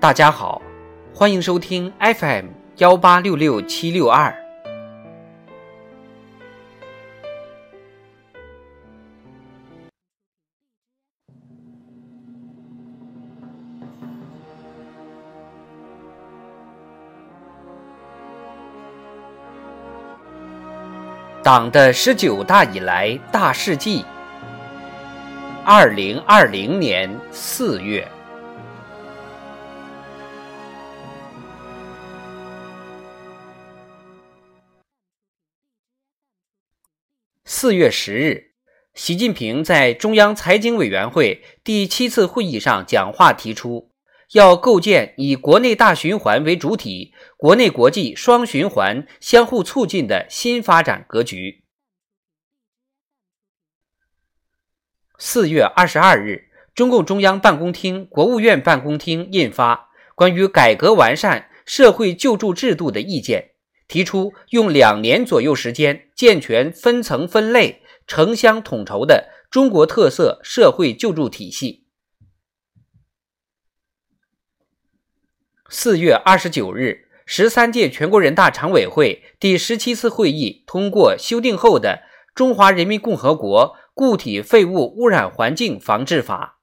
大家好，欢迎收听 FM 幺八六六七六二。党的十九大以来大事记。二零二零年四月，四月十日，习近平在中央财经委员会第七次会议上讲话提出，要构建以国内大循环为主体、国内国际双循环相互促进的新发展格局。四月二十二日，中共中央办公厅、国务院办公厅印发《关于改革完善社会救助制度的意见》，提出用两年左右时间健全分层分类、城乡统筹的中国特色社会救助体系。四月二十九日，十三届全国人大常委会第十七次会议通过修订后的《中华人民共和国》。固体废物污染环境防治法。